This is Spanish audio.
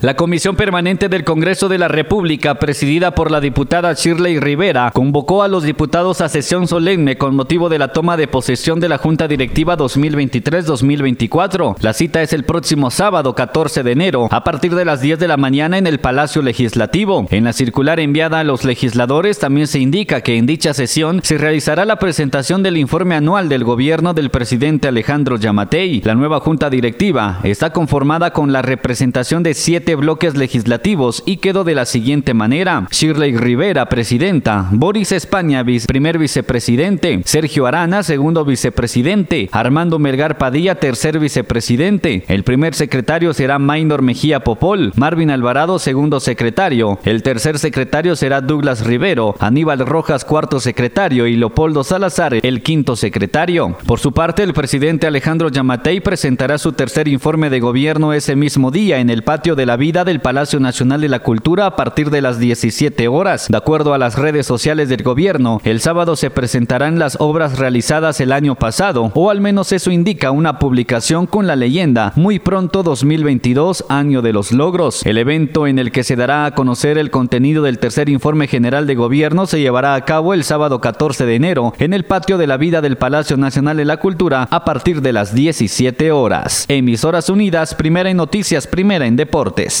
La Comisión Permanente del Congreso de la República, presidida por la diputada Shirley Rivera, convocó a los diputados a sesión solemne con motivo de la toma de posesión de la Junta Directiva 2023-2024. La cita es el próximo sábado 14 de enero, a partir de las 10 de la mañana en el Palacio Legislativo. En la circular enviada a los legisladores también se indica que en dicha sesión se realizará la presentación del informe anual del gobierno del presidente Alejandro Yamatei. La nueva Junta Directiva está conformada con la representación de siete bloques legislativos y quedó de la siguiente manera. Shirley Rivera, presidenta. Boris España, primer vicepresidente. Sergio Arana, segundo vicepresidente. Armando Melgar Padilla, tercer vicepresidente. El primer secretario será Maynor Mejía Popol. Marvin Alvarado, segundo secretario. El tercer secretario será Douglas Rivero. Aníbal Rojas, cuarto secretario. Y Leopoldo Salazar, el quinto secretario. Por su parte, el presidente Alejandro Yamatei presentará su tercer informe de gobierno ese mismo día en el patio de la vida del Palacio Nacional de la Cultura a partir de las 17 horas. De acuerdo a las redes sociales del gobierno, el sábado se presentarán las obras realizadas el año pasado, o al menos eso indica una publicación con la leyenda Muy pronto 2022, año de los logros. El evento en el que se dará a conocer el contenido del tercer informe general de gobierno se llevará a cabo el sábado 14 de enero en el patio de la vida del Palacio Nacional de la Cultura a partir de las 17 horas. Emisoras Unidas, primera en noticias, primera en deportes. Yes.